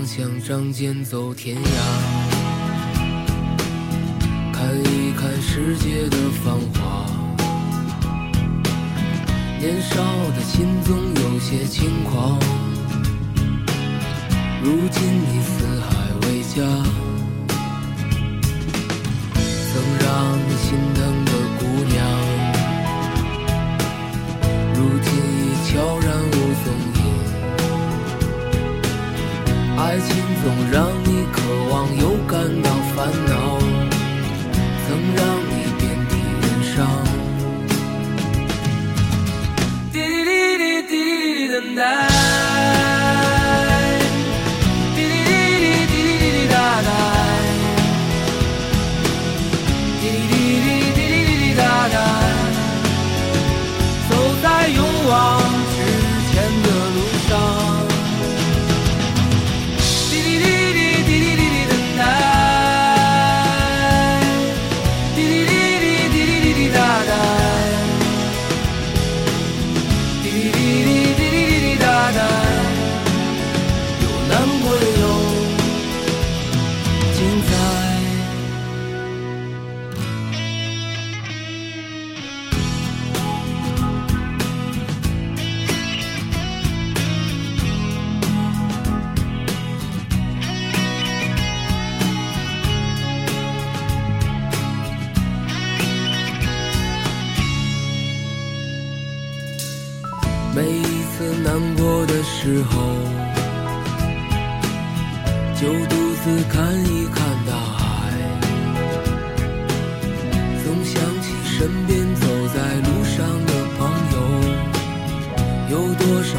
曾想仗剑走天涯。看一看世界的繁华，年少的心总有些轻狂。如今边走在路上的朋友，有多少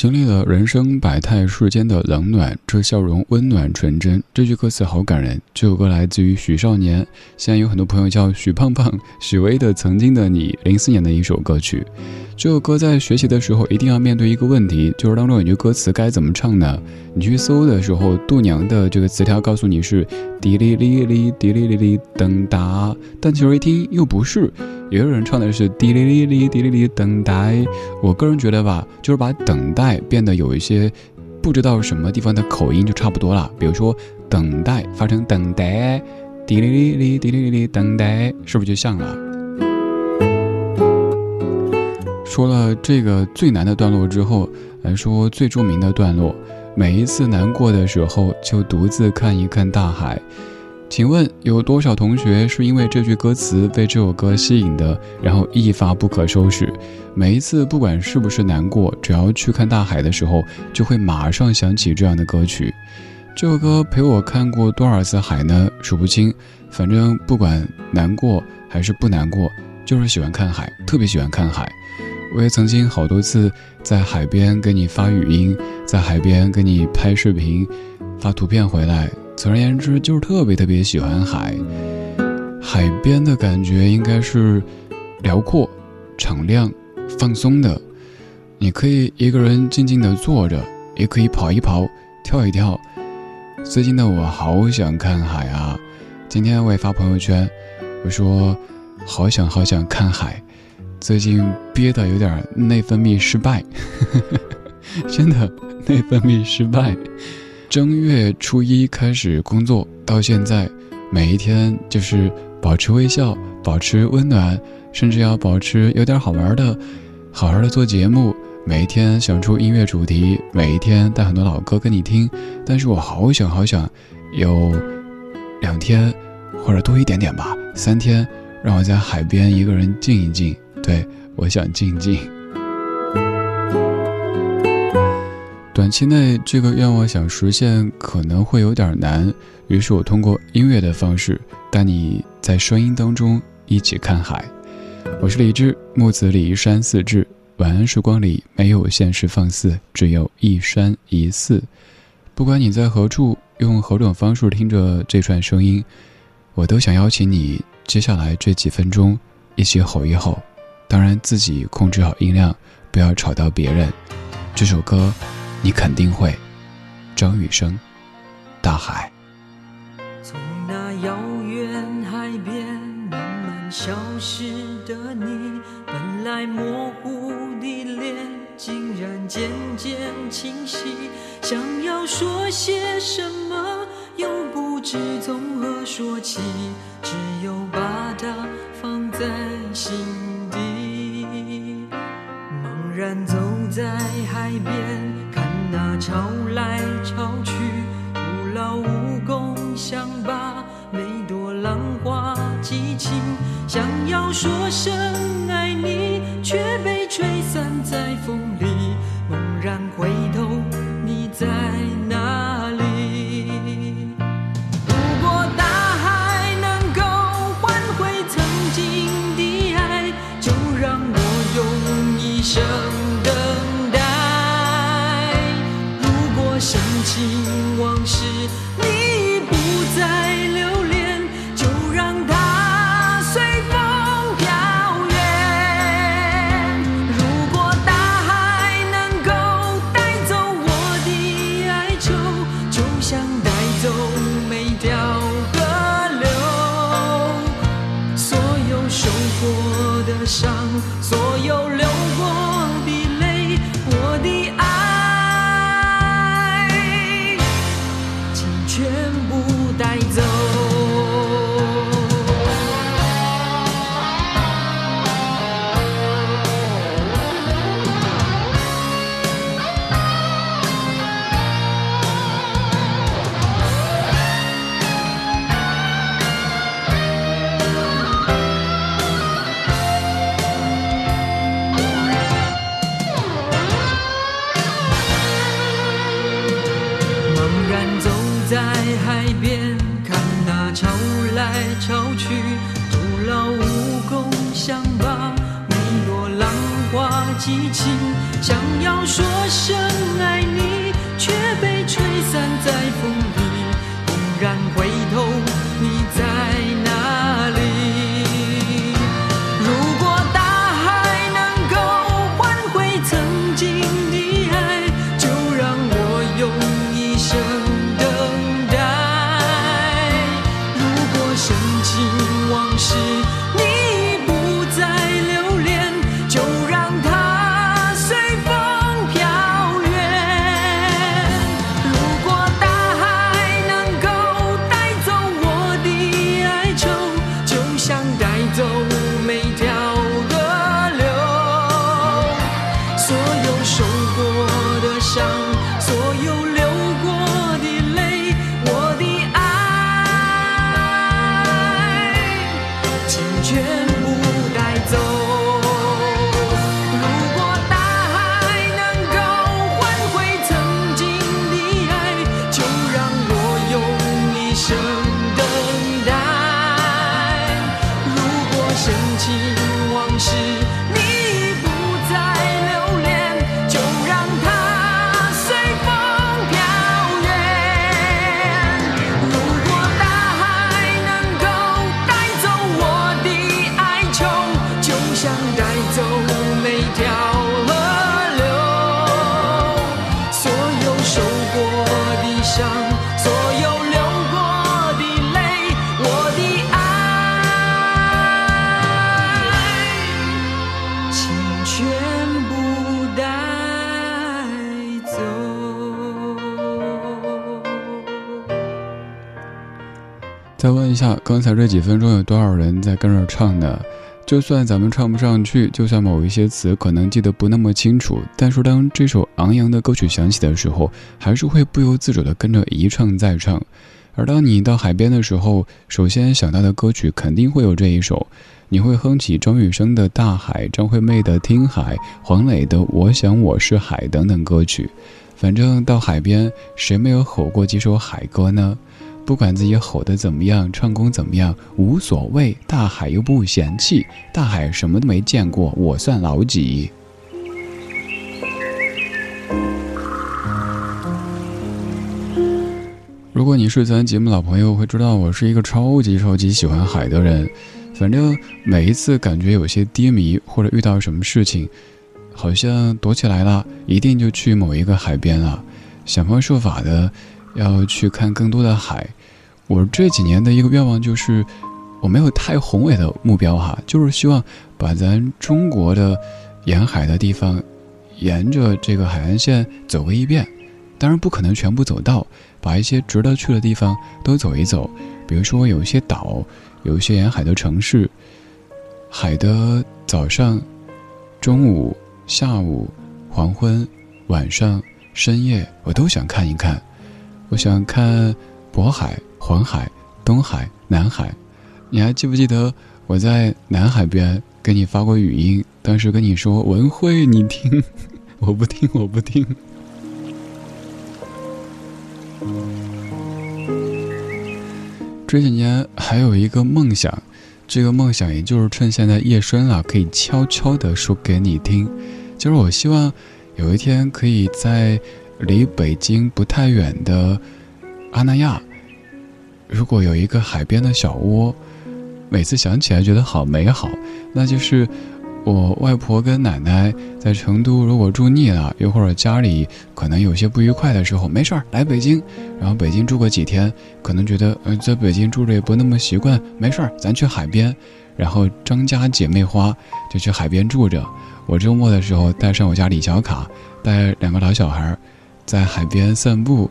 经历了人生百态世间的冷暖，这笑容温暖纯真。这句歌词好感人。这首歌来自于许少年，现在有很多朋友叫许胖胖、许巍的《曾经的你》，零四年的一首歌曲。这首歌在学习的时候一定要面对一个问题，就是当中有句歌词该怎么唱呢？你去搜的时候，度娘的这个词条告诉你是滴哩哩哩滴哩哩哩噔哒，但其实一听又不是。也有人唱的是滴哩哩哩滴哩哩等待。我个人觉得吧，就是把等待变得有一些不知道什么地方的口音就差不多了。比如说等待发成等待，滴哩哩哩滴哩哩哩等待，是不是就像了？说了这个最难的段落之后，来说最著名的段落。每一次难过的时候，就独自看一看大海。请问有多少同学是因为这句歌词被这首歌吸引的，然后一发不可收拾？每一次不管是不是难过，只要去看大海的时候，就会马上想起这样的歌曲。这首歌陪我看过多少次海呢？数不清。反正不管难过还是不难过，就是喜欢看海，特别喜欢看海。我也曾经好多次在海边给你发语音，在海边给你拍视频，发图片回来。总而言之，就是特别特别喜欢海，海边的感觉应该是辽阔、敞亮、放松的。你可以一个人静静的坐着，也可以跑一跑、跳一跳。最近的我好想看海啊！今天我也发朋友圈，我说好想好想看海。最近憋的有点内分泌失败，真的内分泌失败。正月初一开始工作，到现在，每一天就是保持微笑，保持温暖，甚至要保持有点好玩的，好好的做节目。每一天想出音乐主题，每一天带很多老歌跟你听。但是我好想好想，有两天或者多一点点吧，三天，让我在海边一个人静一静。对我想静静。短期内这个愿望想实现可能会有点难，于是我通过音乐的方式带你在声音当中一起看海。我是李志，木子李一山四志。晚安时光里没有现实放肆，只有一山一寺。不管你在何处，用何种方式听着这串声音，我都想邀请你接下来这几分钟一起吼一吼。当然自己控制好音量，不要吵到别人。这首歌。你肯定会，张雨生，大海。从那遥远海边慢慢消失的你，本来模糊的脸，竟然渐渐清晰。想要说些什么，又不知从何说起，只有把它放在心底。茫然走在海边。潮来潮去，徒劳无功，想把每朵浪花记清。想要说声爱你，却被吹散在风里。猛然回头，你在生下，刚才这几分钟有多少人在跟着唱呢？就算咱们唱不上去，就算某一些词可能记得不那么清楚，但是当这首昂扬的歌曲响起的时候，还是会不由自主地跟着一唱再唱。而当你到海边的时候，首先想到的歌曲肯定会有这一首，你会哼起张雨生的《大海》、张惠妹的《听海》、黄磊的《我想我是海》等等歌曲。反正到海边，谁没有吼过几首海歌呢？不管自己吼得怎么样，唱功怎么样，无所谓。大海又不嫌弃，大海什么都没见过，我算老几？如果你是咱节目老朋友，会知道我是一个超级超级喜欢海的人。反正每一次感觉有些低迷，或者遇到什么事情，好像躲起来了，一定就去某一个海边了，想方设法的要去看更多的海。我这几年的一个愿望就是，我没有太宏伟的目标哈，就是希望把咱中国的沿海的地方，沿着这个海岸线走个一遍。当然不可能全部走到，把一些值得去的地方都走一走。比如说有一些岛，有一些沿海的城市，海的早上、中午、下午、黄昏、晚上、深夜，我都想看一看。我想看渤海。黄海、东海、南海，你还记不记得我在南海边给你发过语音？当时跟你说文慧，你听，我不听，我不听。这几年还有一个梦想，这个梦想也就是趁现在夜深了，可以悄悄地说给你听，就是我希望有一天可以在离北京不太远的阿那亚。如果有一个海边的小窝，每次想起来觉得好美好。那就是我外婆跟奶奶在成都，如果住腻了，又或者家里可能有些不愉快的时候，没事儿来北京，然后北京住个几天，可能觉得呃在北京住着也不那么习惯，没事儿咱去海边，然后张家姐妹花就去海边住着。我周末的时候带上我家李小卡，带两个老小孩，在海边散步。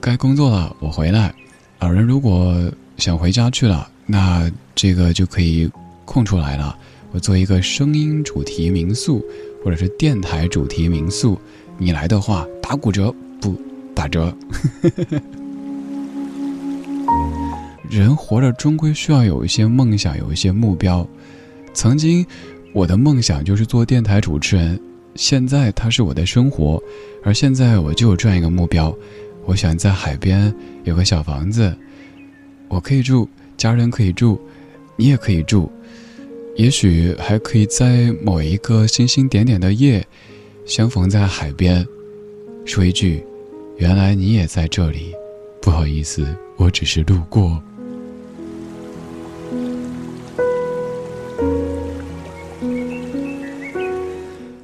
该工作了，我回来。老人如果想回家去了，那这个就可以空出来了。我做一个声音主题民宿，或者是电台主题民宿，你来的话打骨折不打折。人活着终归需要有一些梦想，有一些目标。曾经我的梦想就是做电台主持人，现在它是我的生活，而现在我就有这样一个目标。我想在海边有个小房子，我可以住，家人可以住，你也可以住。也许还可以在某一个星星点点的夜，相逢在海边，说一句：“原来你也在这里。”不好意思，我只是路过。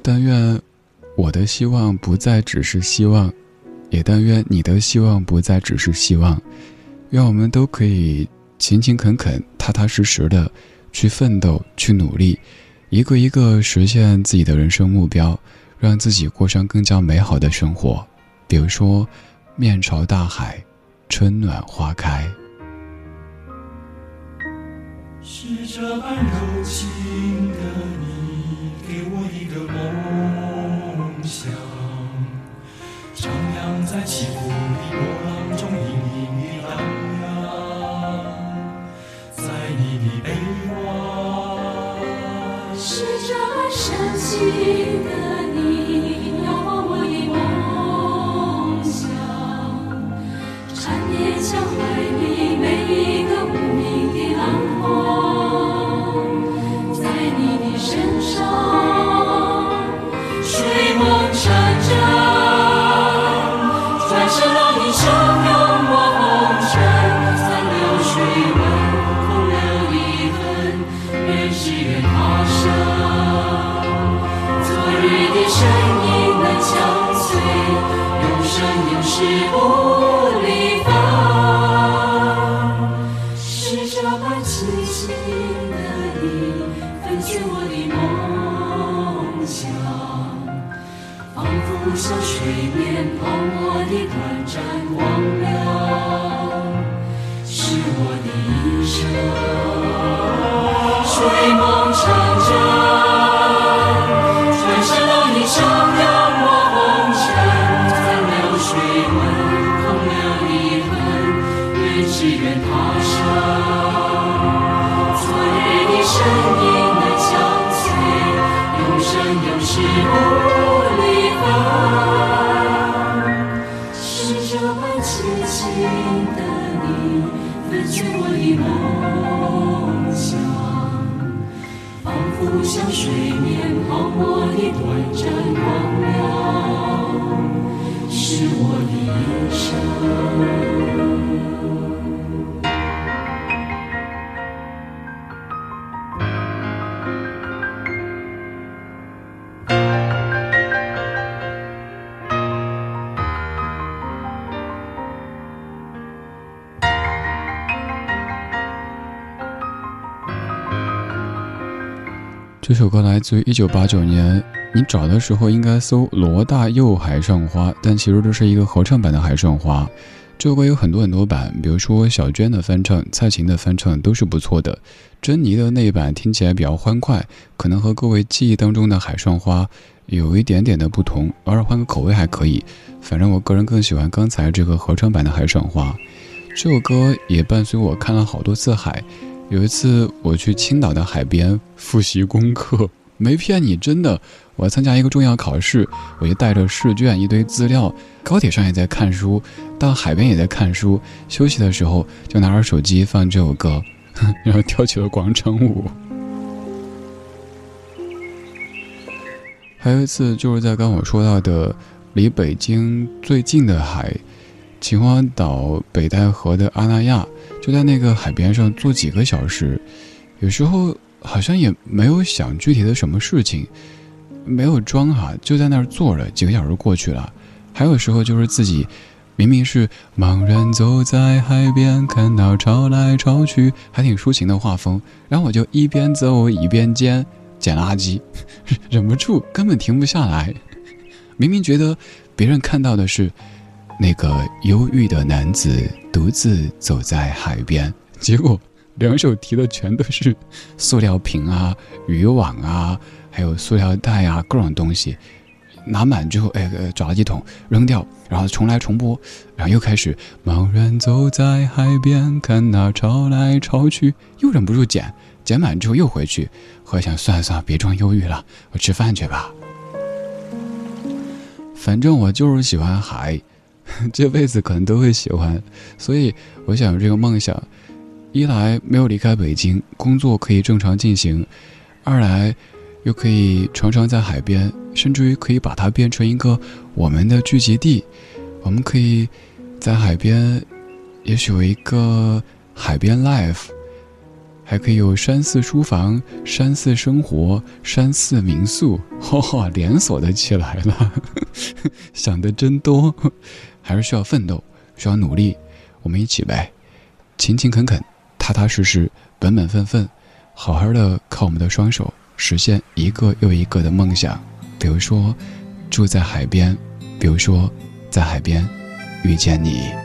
但愿我的希望不再只是希望，也但愿你的希望不再只是希望。愿我们都可以勤勤恳恳、踏踏实实的去奋斗、去努力，一个一个实现自己的人生目标，让自己过上更加美好的生活。比如说，面朝大海，春暖花开。是这般柔情深是不。的梦想。仿佛像水面泡沫的短暂光亮，是我的一生。这首歌来自于一九八九年，你找的时候应该搜罗大佑《海上花》，但其实这是一个合唱版的《海上花》。这首歌有很多很多版，比如说小娟的翻唱、蔡琴的翻唱都是不错的。珍妮的那一版听起来比较欢快，可能和各位记忆当中的《海上花》有一点点的不同，偶尔换个口味还可以。反正我个人更喜欢刚才这个合唱版的《海上花》。这首歌也伴随我看了好多次海。有一次我去青岛的海边复习功课，没骗你，真的。我参加一个重要考试，我就带着试卷一堆资料，高铁上也在看书，到海边也在看书，休息的时候就拿着手机放这首歌，然后跳起了广场舞。还有一次就是在刚我说到的离北京最近的海，秦皇岛北戴河的阿那亚。就在那个海边上坐几个小时，有时候好像也没有想具体的什么事情，没有装哈，就在那儿坐着，几个小时过去了。还有时候就是自己，明明是茫然走在海边，看到潮来潮去，还挺抒情的画风，然后我就一边走一边捡捡垃圾，忍不住根本停不下来。明明觉得别人看到的是。那个忧郁的男子独自走在海边，结果两手提的全都是塑料瓶啊、渔网啊，还有塑料袋啊，各种东西。拿满之后，哎，找垃圾桶扔掉，然后重来重播，然后又开始茫然走在海边，看那潮来潮去，又忍不住捡，捡满之后又回去。后来想算了算了，别装忧郁了，我吃饭去吧。反正我就是喜欢海。这辈子可能都会喜欢，所以我想这个梦想，一来没有离开北京，工作可以正常进行；二来又可以常常在海边，甚至于可以把它变成一个我们的聚集地。我们可以在海边，也许有一个海边 life，还可以有山寺书房、山寺生活、山寺民宿，哈，连锁的起来了。想的真多，还是需要奋斗，需要努力。我们一起呗，勤勤恳恳，踏踏实实，本本分分，好好的靠我们的双手实现一个又一个的梦想。比如说，住在海边；比如说，在海边遇见你。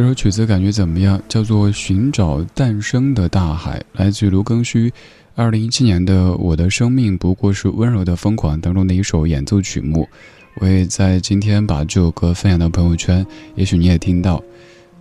这首曲子感觉怎么样？叫做《寻找诞生的大海》，来自于卢庚戌，二零一七年的《我的生命不过是温柔的疯狂》当中的一首演奏曲目。我也在今天把这首歌分享到朋友圈，也许你也听到。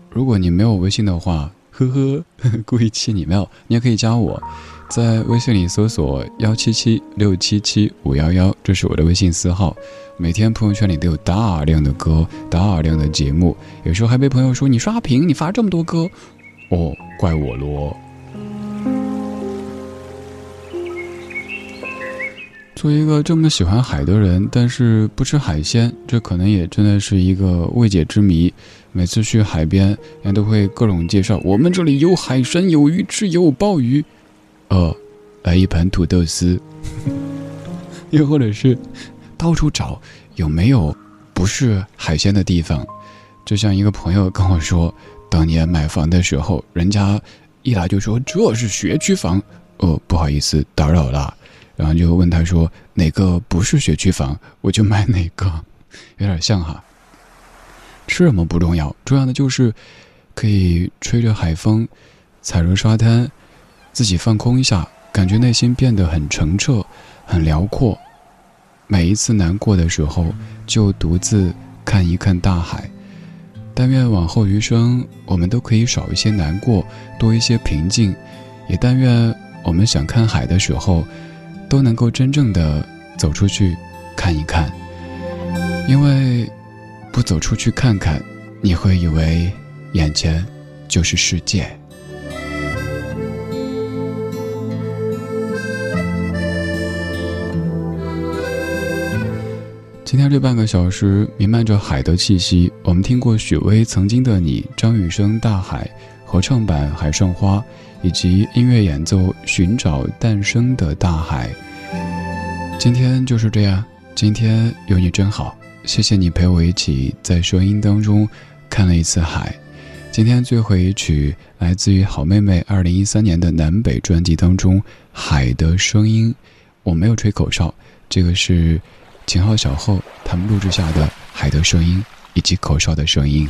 如果你没有微信的话，呵呵，故意气你没有，你也可以加我。在微信里搜索幺七七六七七五幺幺，这是我的微信私号。每天朋友圈里都有大量的歌，大量的节目，有时候还被朋友说你刷屏，你发这么多歌，哦，怪我咯咯。做一个这么喜欢海的人，但是不吃海鲜，这可能也真的是一个未解之谜。每次去海边，人家都会各种介绍，我们这里有海参，有鱼翅，有鲍鱼。呃，来一盘土豆丝，又或者是到处找有没有不是海鲜的地方。就像一个朋友跟我说，当年买房的时候，人家一来就说这是学区房，哦，不好意思打扰了，然后就问他说哪个不是学区房，我就买哪个，有点像哈。吃什么不重要，重要的就是可以吹着海风，踩着沙滩。自己放空一下，感觉内心变得很澄澈、很辽阔。每一次难过的时候，就独自看一看大海。但愿往后余生，我们都可以少一些难过，多一些平静。也但愿我们想看海的时候，都能够真正的走出去看一看。因为不走出去看看，你会以为眼前就是世界。今天这半个小时弥漫着海的气息。我们听过许巍《曾经的你》，张雨生《大海》，合唱版《海上花》，以及音乐演奏《寻找诞生的大海》。今天就是这样，今天有你真好，谢谢你陪我一起在声音当中看了一次海。今天最后一曲来自于好妹妹二零一三年的南北专辑当中《海的声音》，我没有吹口哨，这个是。秦昊、小后他们录制下的海的声音。以及口哨的声音。